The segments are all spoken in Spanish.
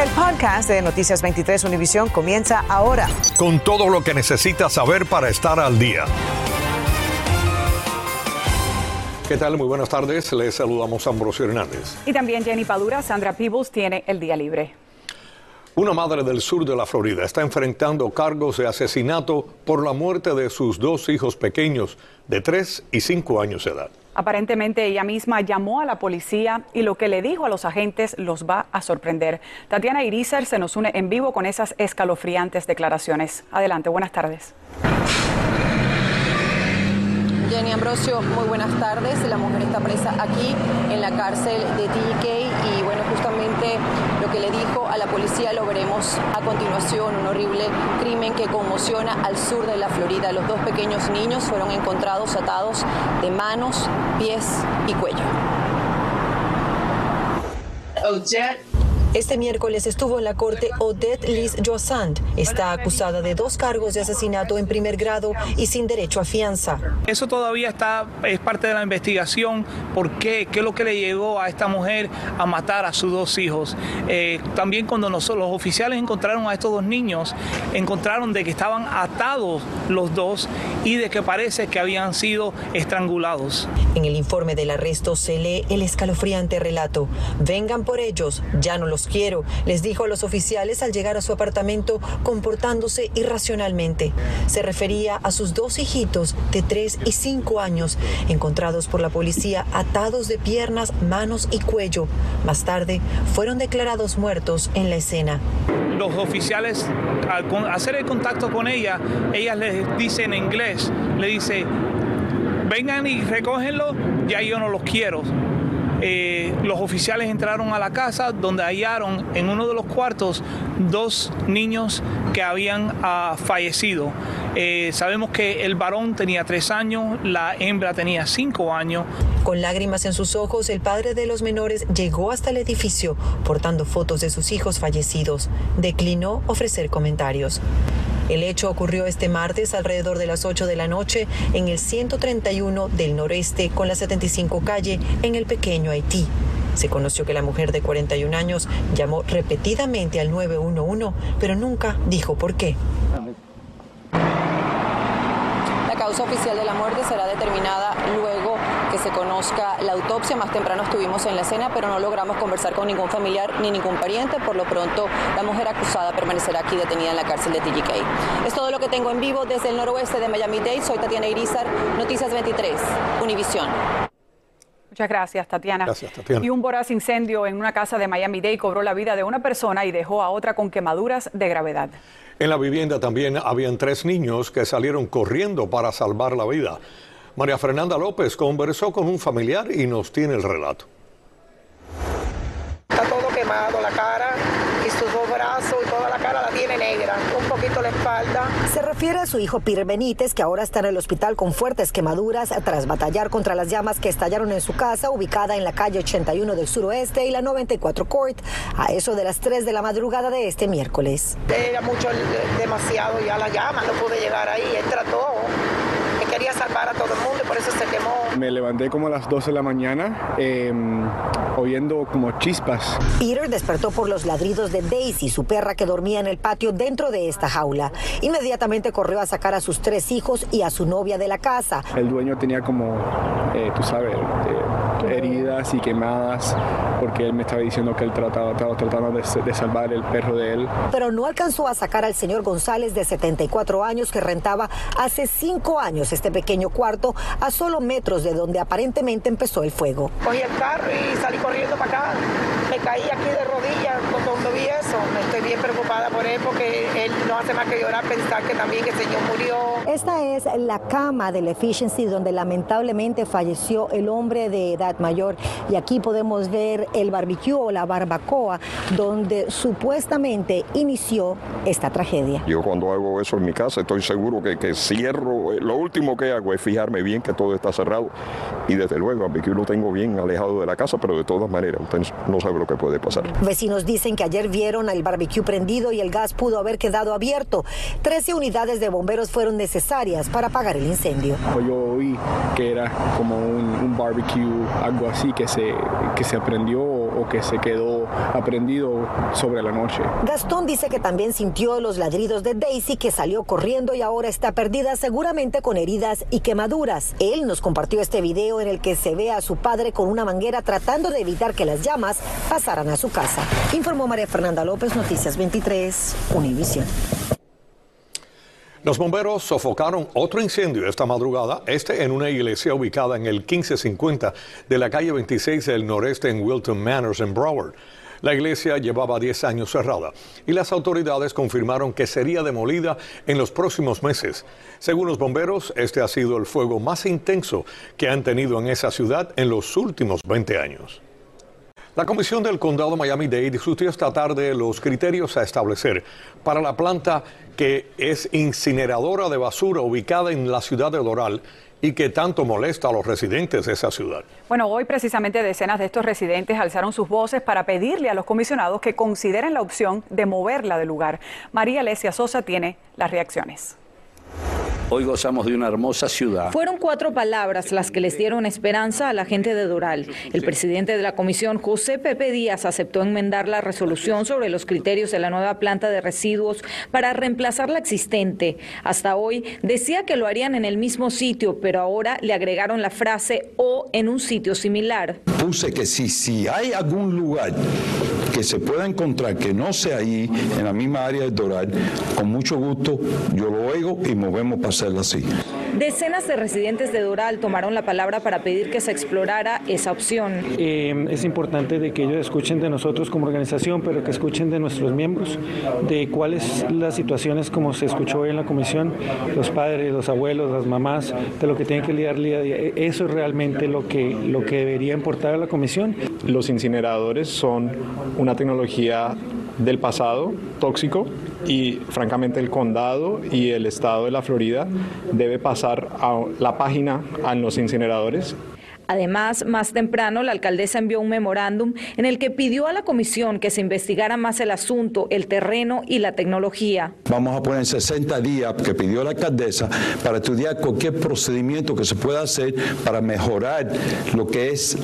El podcast de Noticias 23 Univisión comienza ahora. Con todo lo que necesitas saber para estar al día. ¿Qué tal? Muy buenas tardes. Les saludamos a Ambrosio Hernández. Y también Jenny Padura, Sandra Peebles tiene el día libre. Una madre del sur de la Florida está enfrentando cargos de asesinato por la muerte de sus dos hijos pequeños de 3 y 5 años de edad. Aparentemente ella misma llamó a la policía y lo que le dijo a los agentes los va a sorprender. Tatiana Irizar se nos une en vivo con esas escalofriantes declaraciones. Adelante, buenas tardes. Jenny Ambrosio, muy buenas tardes. La mujer está presa aquí en la cárcel de TK y bueno, justamente que le dijo a la policía lo veremos a continuación, un horrible crimen que conmociona al sur de la Florida. Los dos pequeños niños fueron encontrados atados de manos, pies y cuello. Este miércoles estuvo en la corte Odette Liz Jossand. Está acusada de dos cargos de asesinato en primer grado y sin derecho a fianza. Eso todavía está, es parte de la investigación. ¿Por qué? ¿Qué es lo que le llegó a esta mujer a matar a sus dos hijos? Eh, también cuando los oficiales encontraron a estos dos niños, encontraron de que estaban atados los dos y de que parece que habían sido estrangulados. En el informe del arresto se lee el escalofriante relato. Vengan por ellos, ya no los quiero, les dijo a los oficiales al llegar a su apartamento comportándose irracionalmente. Se refería a sus dos hijitos de 3 y 5 años, encontrados por la policía atados de piernas, manos y cuello. Más tarde fueron declarados muertos en la escena. Los oficiales, al hacer el contacto con ella, ellas les dicen en inglés, le dice, vengan y recógenlo, ya yo no los quiero eh, los oficiales entraron a la casa donde hallaron en uno de los cuartos dos niños que habían ah, fallecido. Eh, sabemos que el varón tenía tres años, la hembra tenía cinco años. Con lágrimas en sus ojos, el padre de los menores llegó hasta el edificio portando fotos de sus hijos fallecidos. Declinó ofrecer comentarios. El hecho ocurrió este martes alrededor de las 8 de la noche en el 131 del noreste con la 75 calle en el pequeño Haití. Se conoció que la mujer de 41 años llamó repetidamente al 911, pero nunca dijo por qué. La causa oficial de la muerte será determinada luego que se conozca la autopsia. Más temprano estuvimos en la escena, pero no logramos conversar con ningún familiar ni ningún pariente. Por lo pronto, la mujer acusada permanecerá aquí detenida en la cárcel de TGK. Es todo lo que tengo en vivo desde el noroeste de Miami-Dade. Soy Tatiana Irizar, Noticias 23, Univisión. Muchas gracias, Tatiana. Gracias, Tatiana. Y un voraz incendio en una casa de Miami-Dade cobró la vida de una persona y dejó a otra con quemaduras de gravedad. En la vivienda también habían tres niños que salieron corriendo para salvar la vida. María Fernanda López conversó con un familiar y nos tiene el relato. Está todo quemado, la cara y sus dos brazos y toda la cara la tiene negra, un poquito la espalda. Se refiere a su hijo Peter Benítez, que ahora está en el hospital con fuertes quemaduras tras batallar contra las llamas que estallaron en su casa, ubicada en la calle 81 del suroeste y la 94 Court, a eso de las 3 de la madrugada de este miércoles. Era mucho, demasiado ya la llama, no pude llegar ahí, él trató salvar a todo el mundo y por eso se quemó. Me levanté como a las 12 de la mañana eh, oyendo como chispas. Peter despertó por los ladridos de Daisy, su perra que dormía en el patio dentro de esta jaula. Inmediatamente corrió a sacar a sus tres hijos y a su novia de la casa. El dueño tenía como, eh, tú sabes, eh, heridas y quemadas porque él me estaba diciendo que él trataba, estaba tratando de, de salvar el perro de él. Pero no alcanzó a sacar al señor González de 74 años que rentaba hace cinco años este pequeño cuarto a solo metros de donde aparentemente empezó el fuego. Cogí el carro y salí corriendo para acá. Me caí aquí de rodillas cuando vi eso. Estoy bien preocupada por él porque él no hace más que llorar, pensar que también el señor murió. Esta es la cama del Efficiency donde lamentablemente falleció el hombre de edad mayor y aquí podemos ver el barbecue o la barbacoa donde supuestamente inició esta tragedia. Yo cuando hago eso en mi casa estoy seguro que, que cierro, lo último que hago es fijarme bien que todo está cerrado y desde luego el barbecue lo tengo bien alejado de la casa, pero de todas maneras usted no sabe lo que puede pasar. Vecinos dicen que ayer vieron el barbecue prendido y el gas pudo haber quedado abierto. Trece unidades de bomberos fueron necesarias para apagar el incendio. Pues yo oí que era como un, barbecue, algo así que se, que se aprendió o que se quedó aprendido sobre la noche. Gastón dice que también sintió los ladridos de Daisy que salió corriendo y ahora está perdida seguramente con heridas y quemaduras. Él nos compartió este video en el que se ve a su padre con una manguera tratando de evitar que las llamas pasaran a su casa. Informó María Fernanda López, Noticias 23, Univisión. Los bomberos sofocaron otro incendio esta madrugada, este en una iglesia ubicada en el 1550 de la calle 26 del noreste en Wilton Manors en Broward. La iglesia llevaba 10 años cerrada y las autoridades confirmaron que sería demolida en los próximos meses. Según los bomberos, este ha sido el fuego más intenso que han tenido en esa ciudad en los últimos 20 años. La Comisión del Condado Miami-Dade discutió esta tarde los criterios a establecer para la planta que es incineradora de basura ubicada en la ciudad de Doral y que tanto molesta a los residentes de esa ciudad. Bueno, hoy precisamente decenas de estos residentes alzaron sus voces para pedirle a los comisionados que consideren la opción de moverla del lugar. María Alesia Sosa tiene las reacciones. Hoy gozamos de una hermosa ciudad. Fueron cuatro palabras las que les dieron esperanza a la gente de Doral. El presidente de la comisión, José Pepe Díaz, aceptó enmendar la resolución sobre los criterios de la nueva planta de residuos para reemplazar la existente. Hasta hoy decía que lo harían en el mismo sitio, pero ahora le agregaron la frase o en un sitio similar. Puse que si, si hay algún lugar que se pueda encontrar que no sea ahí, en la misma área de Doral, con mucho gusto yo lo oigo y movemos para así. Decenas de residentes de Doral tomaron la palabra para pedir que se explorara esa opción. Eh, es importante de que ellos escuchen de nosotros como organización, pero que escuchen de nuestros miembros, de cuáles las situaciones como se escuchó hoy en la comisión, los padres, los abuelos, las mamás, de lo que tienen que lidiar día a día. Eso es realmente lo que, lo que debería importar a la comisión. Los incineradores son una tecnología del pasado tóxico y francamente el condado y el estado de la Florida debe pasar a la página a los incineradores Además, más temprano, la alcaldesa envió un memorándum en el que pidió a la comisión que se investigara más el asunto, el terreno y la tecnología. Vamos a poner 60 días que pidió la alcaldesa para estudiar cualquier procedimiento que se pueda hacer para mejorar lo que es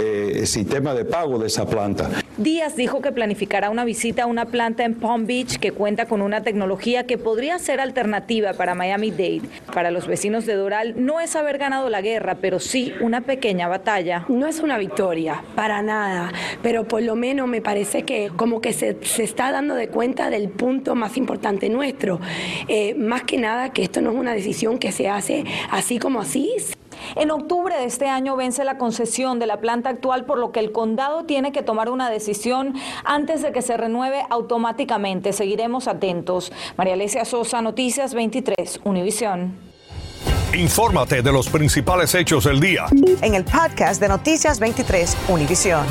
eh, el sistema de pago de esa planta. Díaz dijo que planificará una visita a una planta en Palm Beach que cuenta con una tecnología que podría ser alternativa para Miami-Dade. Para los vecinos de Doral no es haber ganado la guerra, pero sí una pequeña batalla. No es una victoria, para nada, pero por lo menos me parece que como que se, está dando de cuenta del punto más importante nuestro. Eh, más que nada que esto no es una decisión que se hace así como así, en octubre de este año vence la concesión de la planta actual, por lo que el condado tiene que tomar una decisión antes de que se renueve automáticamente. Seguiremos atentos. María Alesia Sosa, Noticias 23, Univisión. Infórmate de los principales hechos del día. En el podcast de Noticias 23, Univisión.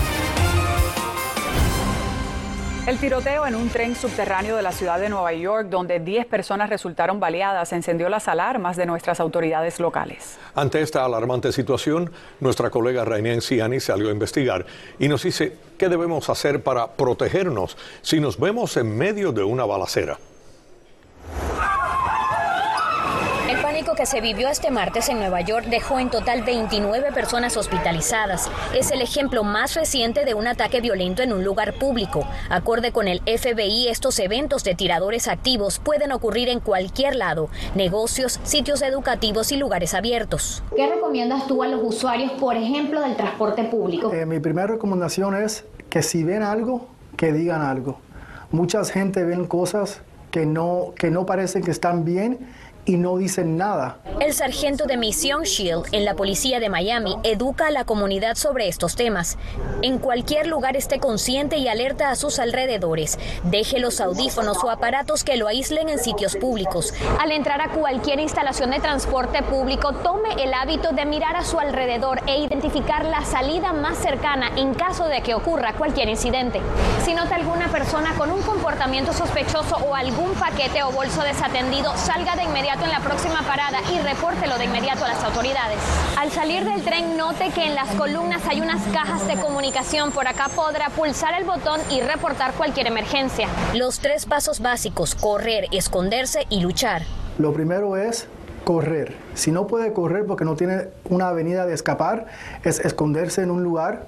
El tiroteo en un tren subterráneo de la ciudad de Nueva York, donde 10 personas resultaron baleadas, encendió las alarmas de nuestras autoridades locales. Ante esta alarmante situación, nuestra colega Rainier Ciani salió a investigar y nos dice qué debemos hacer para protegernos si nos vemos en medio de una balacera. Que se vivió este martes en Nueva York dejó en total 29 personas hospitalizadas. Es el ejemplo más reciente de un ataque violento en un lugar público. Acorde con el FBI, estos eventos de tiradores activos pueden ocurrir en cualquier lado, negocios, sitios educativos y lugares abiertos. ¿Qué recomiendas tú a los usuarios, por ejemplo, del transporte público? Eh, mi primera recomendación es que si ven algo, que digan algo. Mucha gente ven cosas que no, que no parecen que están bien y no dicen nada. El sargento de misión Shield en la policía de Miami educa a la comunidad sobre estos temas. En cualquier lugar esté consciente y alerta a sus alrededores. Deje los audífonos o aparatos que lo aíslen en sitios públicos. Al entrar a cualquier instalación de transporte público, tome el hábito de mirar a su alrededor e identificar la salida más cercana en caso de que ocurra cualquier incidente. Si nota alguna persona con un comportamiento sospechoso o algún paquete o bolso desatendido, salga de inmediato inmediato en la próxima parada y repórtelo de inmediato a las autoridades. Al salir del tren, note que en las columnas hay unas cajas de comunicación. Por acá podrá pulsar el botón y reportar cualquier emergencia. Los tres pasos básicos, correr, esconderse y luchar. Lo primero es correr. Si no puede correr porque no tiene una avenida de escapar, es esconderse en un lugar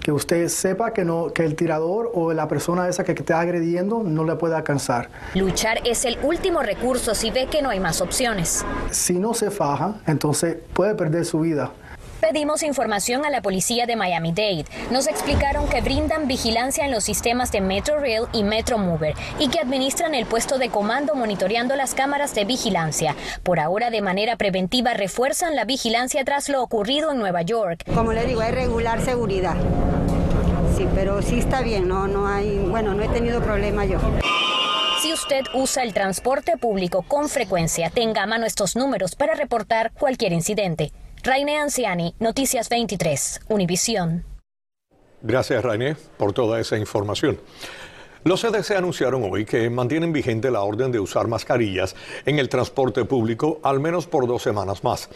que usted sepa que, no, que el tirador o la persona esa que está agrediendo no le puede alcanzar. Luchar es el último recurso si ve que no hay más opciones. Si no se faja, entonces puede perder su vida. Pedimos información a la policía de Miami-Dade. Nos explicaron que brindan vigilancia en los sistemas de Rail y Metro Mover y que administran el puesto de comando monitoreando las cámaras de vigilancia. Por ahora, de manera preventiva, refuerzan la vigilancia tras lo ocurrido en Nueva York. Como le digo, hay regular seguridad. Sí, pero sí está bien, no, no hay, bueno, no he tenido problema yo. Si usted usa el transporte público con frecuencia, tenga a mano estos números para reportar cualquier incidente. Raine Anciani, Noticias 23, Univisión. Gracias, Raine, por toda esa información. Los CDC anunciaron hoy que mantienen vigente la orden de usar mascarillas en el transporte público al menos por dos semanas más.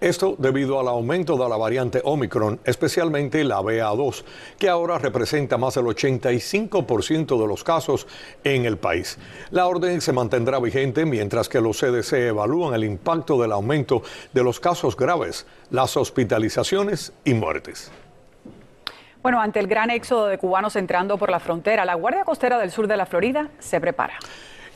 Esto debido al aumento de la variante Omicron, especialmente la BA2, que ahora representa más del 85% de los casos en el país. La orden se mantendrá vigente mientras que los CDC evalúan el impacto del aumento de los casos graves, las hospitalizaciones y muertes. Bueno, ante el gran éxodo de cubanos entrando por la frontera, la Guardia Costera del Sur de la Florida se prepara.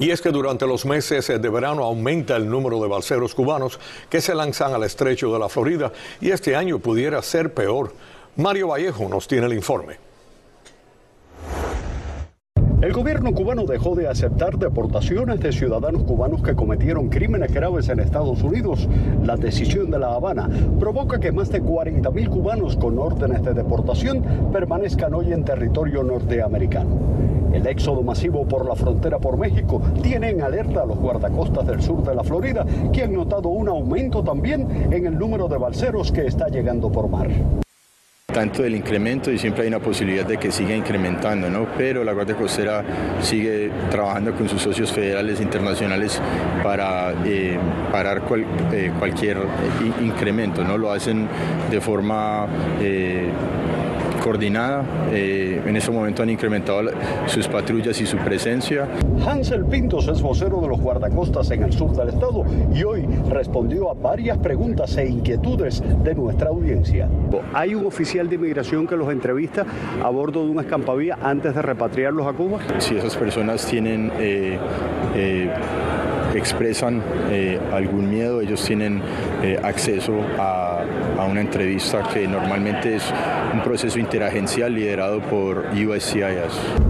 Y es que durante los meses de verano aumenta el número de balseros cubanos que se lanzan al estrecho de la Florida y este año pudiera ser peor. Mario Vallejo nos tiene el informe. El gobierno cubano dejó de aceptar deportaciones de ciudadanos cubanos que cometieron crímenes graves en Estados Unidos. La decisión de La Habana provoca que más de 40.000 cubanos con órdenes de deportación permanezcan hoy en territorio norteamericano. El éxodo masivo por la frontera por México tiene en alerta a los guardacostas del sur de la Florida, que han notado un aumento también en el número de balseros que está llegando por mar tanto del incremento y siempre hay una posibilidad de que siga incrementando, ¿no? Pero la Guardia Costera sigue trabajando con sus socios federales e internacionales para eh, parar eh, cualquier eh, incremento, ¿no? Lo hacen de forma coordinada. Eh, en ese momento han incrementado sus patrullas y su presencia. Hansel Pintos es vocero de los guardacostas en el sur del estado y hoy respondió a varias preguntas e inquietudes de nuestra audiencia. ¿Hay un oficial de inmigración que los entrevista a bordo de una escampavía antes de repatriarlos a Cuba? Si esas personas tienen... Eh, eh, expresan algún miedo, ellos tienen acceso a, a, una entrevista que normalmente es un proceso interagencial liderado por USCIS.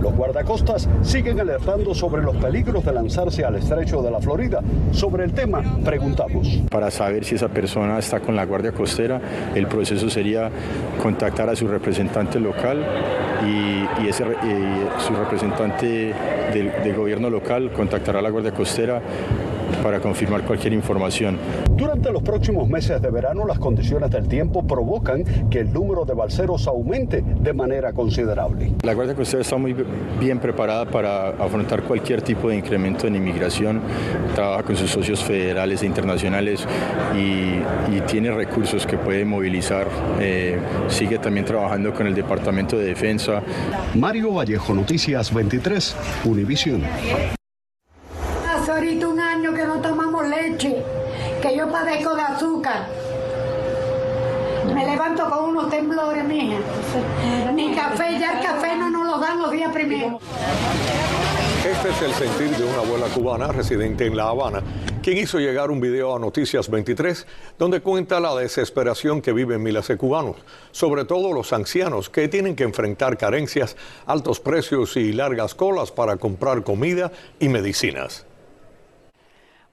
Los guardacostas siguen alertando sobre los peligros de lanzarse al estrecho de la Florida. Sobre el tema, preguntamos. Para saber si esa persona está con la Guardia Costera, el proceso sería contactar a su representante local y, ese, su representante del, del gobierno local contactará a la Guardia Costera para confirmar cualquier información. Durante los próximos meses de verano, las condiciones del tiempo provocan que el número de balseros aumente de manera considerable. La Guardia Costera está muy bien preparada para afrontar cualquier tipo de incremento en inmigración, trabaja con sus socios federales e internacionales y, tiene recursos que puede movilizar. Eh, sigue también trabajando con el Departamento de Defensa. Mario Vallejo, Noticias 23, Univisión que yo padezco de azúcar. Me levanto con unos temblores, mija. Ni café, ya el café no nos lo dan los días primeros. Este es el sentir de una abuela cubana residente en La Habana, quien hizo llegar un video a Noticias 23 donde cuenta la desesperación que viven miles de cubanos, sobre todo los ancianos que tienen que enfrentar carencias, altos precios y largas colas para comprar comida y medicinas.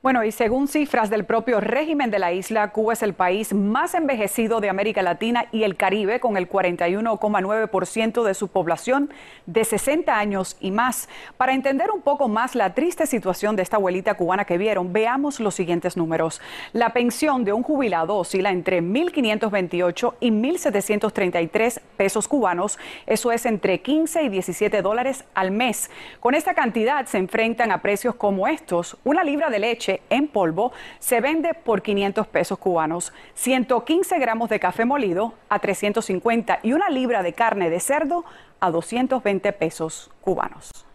Bueno, y según cifras del propio régimen de la isla, Cuba es el país más envejecido de América Latina y el Caribe, con el 41,9% de su población de 60 años y más. Para entender un poco más la triste situación de esta abuelita cubana que vieron, veamos los siguientes números. La pensión de un jubilado oscila entre 1.528 y 1.733 pesos cubanos, eso es entre 15 y 17 dólares al mes. Con esta cantidad se enfrentan a precios como estos, una libra de leche en polvo se vende por 500 pesos cubanos, 115 gramos de café molido a 350 y una libra de carne de cerdo a 220 pesos cubanos.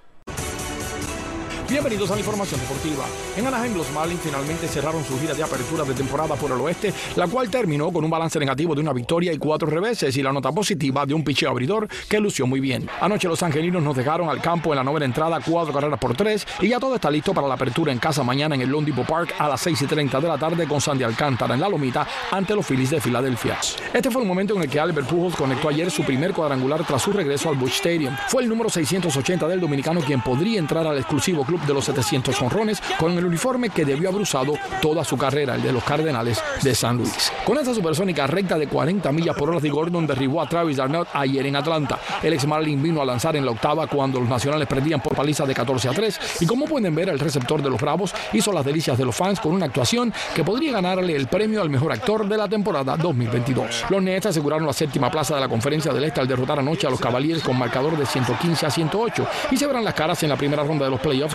Bienvenidos a la información deportiva. En Anaheim, los Marlins finalmente cerraron su gira de apertura de temporada por el oeste, la cual terminó con un balance negativo de una victoria y cuatro reveses y la nota positiva de un picheo abridor que lució muy bien. Anoche los angelinos nos dejaron al campo en la novena entrada cuatro carreras por tres y ya todo está listo para la apertura en casa mañana en el Lone Depot Park a las 6 y 30 de la tarde con Sandy Alcántara en la lomita ante los Phillies de Filadelfia. Este fue el momento en el que Albert Pujols conectó ayer su primer cuadrangular tras su regreso al Busch Stadium. Fue el número 680 del dominicano quien podría entrar al exclusivo club de los 700 honrones con el uniforme que debió haber usado toda su carrera, el de los Cardenales de San Luis. Con esta supersónica recta de 40 millas por hora de Gordon derribó a Travis Darnell ayer en Atlanta. El ex Marlin vino a lanzar en la octava cuando los nacionales perdían por paliza de 14 a 3 y como pueden ver el receptor de los Bravos hizo las delicias de los fans con una actuación que podría ganarle el premio al mejor actor de la temporada 2022. Los Nets aseguraron la séptima plaza de la conferencia del Este al derrotar anoche a los Cavaliers con marcador de 115 a 108 y se verán las caras en la primera ronda de los playoffs